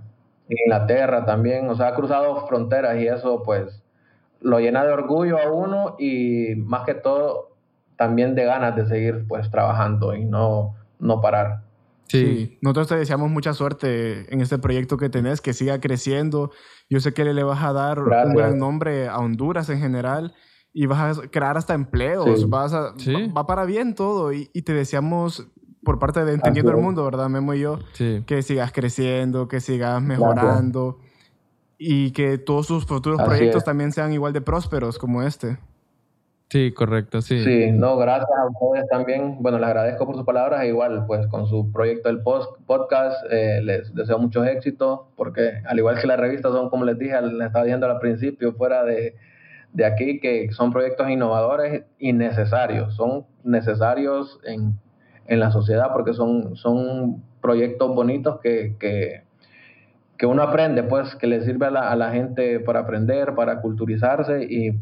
en Inglaterra también, o sea, ha cruzado fronteras y eso pues lo llena de orgullo a uno y más que todo también de ganas de seguir pues trabajando y no no parar. Sí. nosotros te deseamos mucha suerte en este proyecto que tenés, que siga creciendo. Yo sé que le vas a dar un gran nombre a Honduras en general y vas a crear hasta empleos, vas a, va, para bien todo y, te deseamos por parte de Entendiendo el Mundo, ¿verdad, Memo y yo? Que sigas creciendo, que sigas mejorando y que todos tus futuros proyectos también sean igual de prósperos como este. Sí, correcto, sí. Sí, no, gracias a ustedes también. Bueno, les agradezco por sus palabras. E igual, pues con su proyecto del post podcast, eh, les deseo muchos éxitos, porque al igual que las revistas son, como les dije, les estaba diciendo al principio, fuera de, de aquí, que son proyectos innovadores y necesarios. Son necesarios en, en la sociedad porque son, son proyectos bonitos que, que, que uno aprende, pues, que le sirve a la, a la gente para aprender, para culturizarse y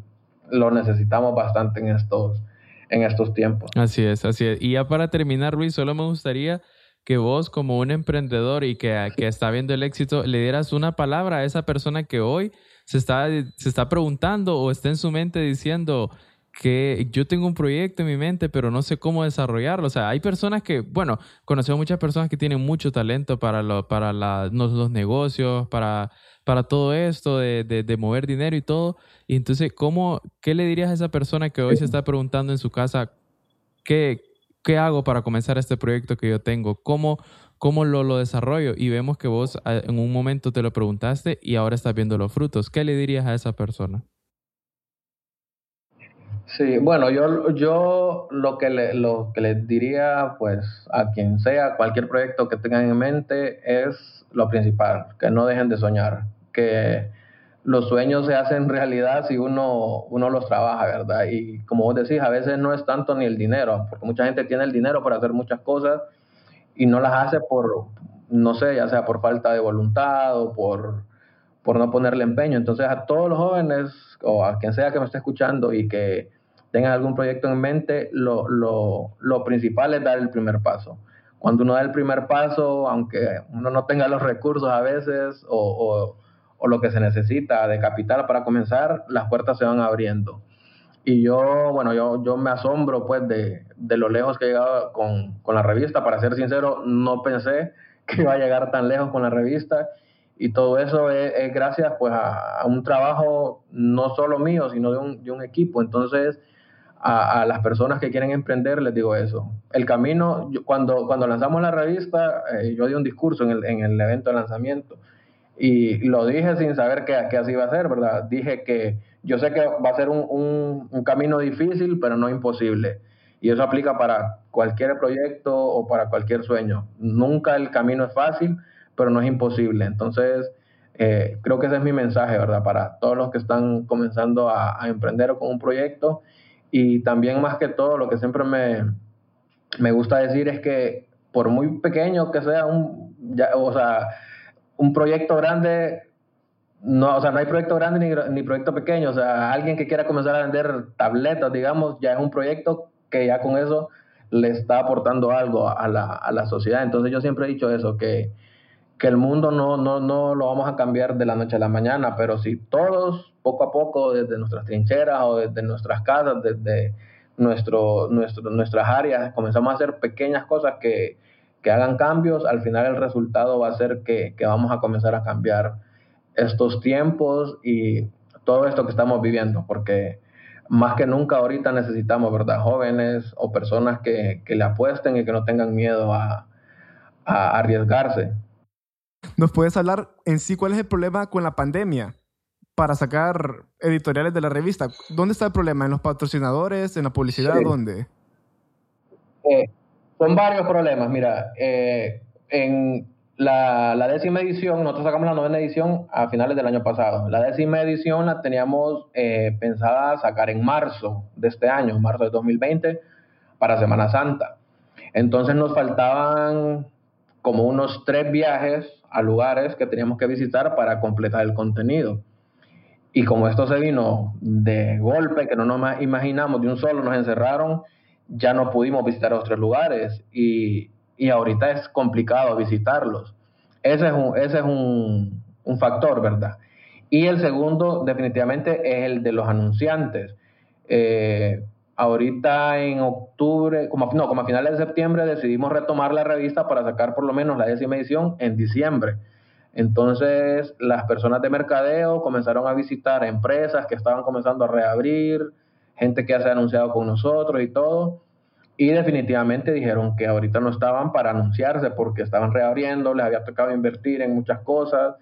lo necesitamos bastante en estos, en estos tiempos. Así es, así es. Y ya para terminar, Luis, solo me gustaría que vos como un emprendedor y que, que está viendo el éxito, le dieras una palabra a esa persona que hoy se está, se está preguntando o está en su mente diciendo que yo tengo un proyecto en mi mente, pero no sé cómo desarrollarlo. O sea, hay personas que, bueno, conocemos muchas personas que tienen mucho talento para, lo, para la, los negocios, para para todo esto de, de, mover dinero y todo. Y entonces, ¿cómo, ¿qué le dirías a esa persona que hoy se está preguntando en su casa, ¿qué, qué hago para comenzar este proyecto que yo tengo? ¿Cómo, cómo lo, lo desarrollo? Y vemos que vos en un momento te lo preguntaste y ahora estás viendo los frutos. ¿Qué le dirías a esa persona? Sí, bueno, yo, yo lo que le, lo que les diría, pues, a quien sea, cualquier proyecto que tengan en mente, es lo principal, que no dejen de soñar, que los sueños se hacen realidad si uno, uno los trabaja, ¿verdad? Y como vos decís, a veces no es tanto ni el dinero, porque mucha gente tiene el dinero para hacer muchas cosas y no las hace por, no sé, ya sea por falta de voluntad o por, por no ponerle empeño. Entonces a todos los jóvenes o a quien sea que me esté escuchando y que tengan algún proyecto en mente, lo, lo, lo principal es dar el primer paso cuando uno da el primer paso, aunque uno no tenga los recursos a veces o, o lo que se necesita de capital para comenzar, las puertas se van abriendo. Y yo, bueno, yo, yo me asombro pues de, de lo lejos que he llegado con, con, la revista. Para ser sincero, no pensé que iba a llegar tan lejos con la revista. Y todo eso es, gracias pues a, un trabajo no solo mío, sino de un, de un equipo. Entonces, a, las personas que quieren emprender les digo eso. El camino, cuando, cuando lanzamos la revista, eh, yo di un discurso en el, en el evento de lanzamiento y lo dije sin saber que, así iba a ser, ¿verdad? Dije que yo sé que va a ser un, un, camino difícil, pero no imposible. Y eso aplica para cualquier proyecto o para cualquier sueño. Nunca el camino es fácil, pero no es imposible. Entonces, eh, creo que ese es mi mensaje, ¿verdad? Para todos los que están comenzando a, emprender con un proyecto. Y también más que todo, lo que siempre me, me gusta decir es que por muy pequeño que sea un, o sea, un proyecto grande, no, o sea, no hay proyecto grande ni, ni, proyecto pequeño. O sea, alguien que quiera comenzar a vender tabletas, digamos, ya es un proyecto que ya con eso le está aportando algo a la, a la sociedad. Entonces yo siempre he dicho eso, que, que el mundo no, no, no lo vamos a cambiar de la noche a la mañana, pero si todos poco a poco desde nuestras trincheras o desde nuestras casas, desde nuestro, nuestro, nuestras áreas, comenzamos a hacer pequeñas cosas que, que hagan cambios, al final el resultado va a ser que, que vamos a comenzar a cambiar estos tiempos y todo esto que estamos viviendo, porque más que nunca ahorita necesitamos, ¿verdad? Jóvenes o personas que, que le apuesten y que no tengan miedo a, a, arriesgarse. ¿Nos puedes hablar en sí cuál es el problema con la pandemia para sacar editoriales de la revista? ¿Dónde está el problema? ¿En los patrocinadores? ¿En la publicidad? ¿Dónde? Eh, son varios problemas. Mira, eh, en, la, la, décima edición, nosotros sacamos la novena edición a finales del año pasado. La décima edición la teníamos eh, pensada sacar en marzo de este año, marzo de 2020, para Semana Santa. Entonces nos faltaban como unos tres viajes a lugares que teníamos que visitar para completar el contenido. Y como esto se vino de golpe, que no nos imaginamos, de un solo nos encerraron, ya no pudimos visitar otros lugares. Y, y ahorita es complicado visitarlos. Ese es un, ese es un, un factor, ¿verdad? Y el segundo, definitivamente, es el de los anunciantes. Eh, ahorita en octubre, como, no, como a finales de septiembre, decidimos retomar la revista para sacar por lo menos la décima edición en diciembre. Entonces, las personas de mercadeo comenzaron a visitar empresas que estaban comenzando a reabrir, gente que ya se ha anunciado con nosotros y todo y definitivamente dijeron que ahorita no estaban para anunciarse porque estaban reabriendo, les había tocado invertir en muchas cosas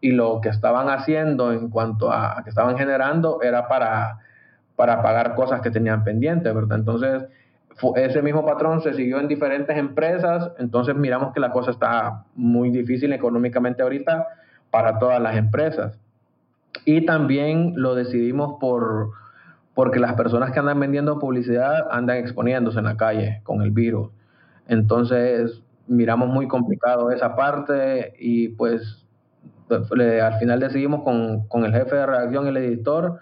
y lo que estaban haciendo en cuanto a, que estaban generando era para, para pagar cosas que tenían pendientes, ¿verdad? Entonces, ese mismo patrón se siguió en diferentes empresas, entonces miramos que la cosa está muy difícil económicamente ahorita para todas las empresas. Y también lo decidimos por porque las personas que andan vendiendo publicidad andan exponiéndose en la calle con el virus. Entonces, miramos muy complicado esa parte y pues al final decidimos con, el jefe de redacción el editor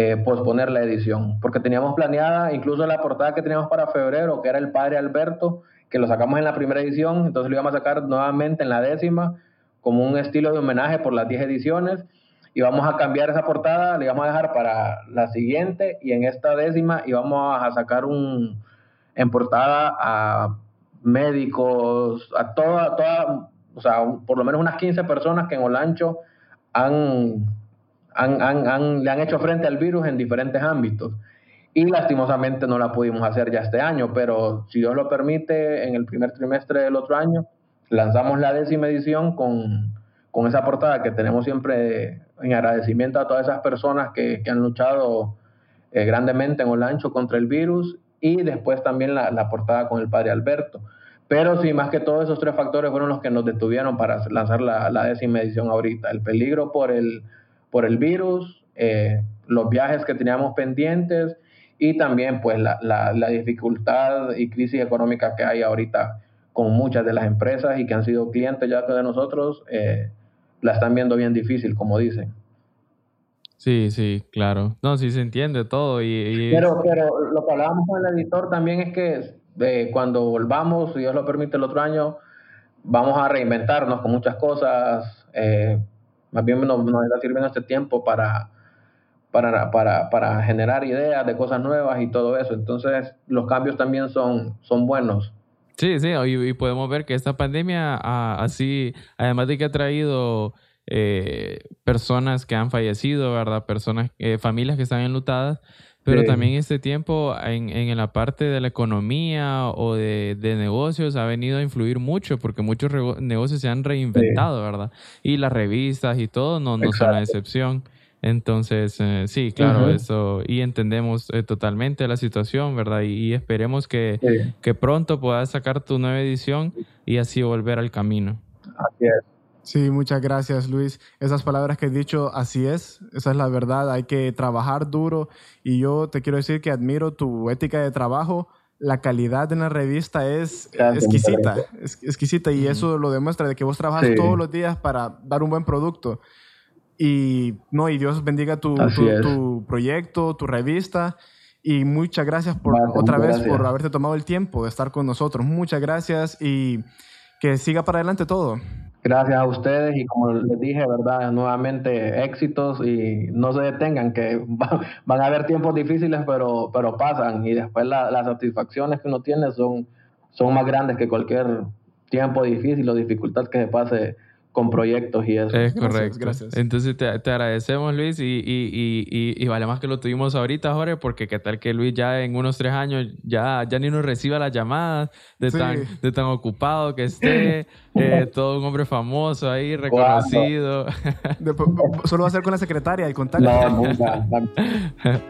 eh, posponer la edición, porque teníamos planeada incluso la portada que teníamos para febrero, que era el padre Alberto, que lo sacamos en la primera edición, entonces lo íbamos a sacar nuevamente en la décima, como un estilo de homenaje por las 10 ediciones, y vamos a cambiar esa portada, le vamos a dejar para la siguiente y en esta décima y vamos a sacar un en portada a médicos, a toda, toda, o sea, por lo menos unas 15 personas que en Olancho han, han, le han hecho frente al virus en diferentes ámbitos. Y lastimosamente no la pudimos hacer ya este año, pero si Dios lo permite, en el primer trimestre del otro año lanzamos la décima edición con, con esa portada que tenemos siempre en agradecimiento a todas esas personas que, han luchado eh, grandemente en Olancho contra el virus y después también la, portada con el padre Alberto. Pero sí, más que todos esos tres factores fueron los que nos detuvieron para lanzar la, décima edición ahorita. El peligro por el, por el virus, eh, los viajes que teníamos pendientes y también pues la, la, dificultad y crisis económica que hay ahorita con muchas de las empresas y que han sido clientes ya de nosotros. Eh, la están viendo bien difícil, como dicen. Sí, sí, claro. No, sí se entiende todo. Y, pero, pero lo que hablábamos con el editor también es que eh, cuando volvamos, si Dios lo permite, el otro año, vamos a reinventarnos con muchas cosas. Eh, más bien nos, nos, está sirviendo este tiempo para, para, para, para generar ideas de cosas nuevas y todo eso. Entonces, los cambios también son, son buenos. Sí, sí, y, podemos ver que esta pandemia así, además de que ha traído eh, personas que han fallecido, ¿verdad? Personas, eh, familias que están enlutadas, pero también este tiempo en, en, la parte de la economía o de, negocios ha venido a influir mucho porque muchos negocios se han reinventado, ¿verdad? Y las revistas y todo no, no son la excepción. Entonces, eh, sí, claro, eso, y entendemos eh, totalmente la situación, ¿verdad? Y, esperemos que, que, pronto puedas sacar tu nueva edición y así volver al camino. Así es. Sí, muchas gracias Luis. Esas palabras que he dicho, así es, esa es la verdad, hay que trabajar duro y yo te quiero decir que admiro tu ética de trabajo. La calidad de la revista es exquisita, es, exquisita y eso lo demuestra de que vos trabajas todos los días para dar un buen producto. Y no, y Dios bendiga tu, tu, proyecto, tu revista. Y muchas gracias por otra vez por haberte tomado el tiempo de estar con nosotros. Muchas gracias y que siga para adelante todo. Gracias a ustedes y como les dije, ¿verdad? Nuevamente éxitos y no se detengan, que van a haber tiempos difíciles, pero, pero pasan y después las satisfacciones que uno tiene son, son más grandes que cualquier tiempo difícil o dificultad que se pase con proyectos y eso. Es correcto. Gracias. Entonces te, agradecemos, Luis, y, y, y, y, vale más que lo tuvimos ahorita, Jorge, porque qué tal que Luis ya en unos tres años ya, ya ni nos reciba las llamadas de, tan, de tan ocupado que esté, eh, todo un hombre famoso ahí, reconocido. solo va a ser con la secretaria el contacto. No, nunca.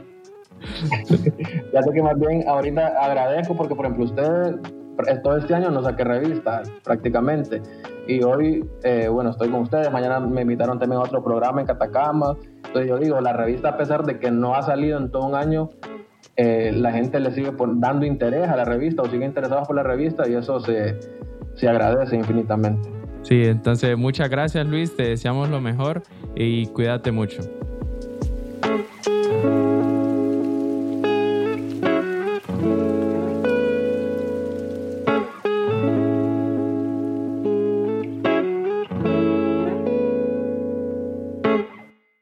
ya sé que más bien ahorita agradezco porque, por ejemplo, ustedes todo este año no saqué revistas prácticamente. Y hoy, eh, bueno, estoy con ustedes. Mañana me invitaron también a otro programa en Catacama. Entonces yo digo, la revista, a pesar de que no ha salido en todo un año, eh, la gente le sigue dando interés a la revista o sigue interesados por la revista y eso se, se agradece infinitamente. Sí, entonces muchas gracias Luis, te deseamos lo mejor y cuídate mucho.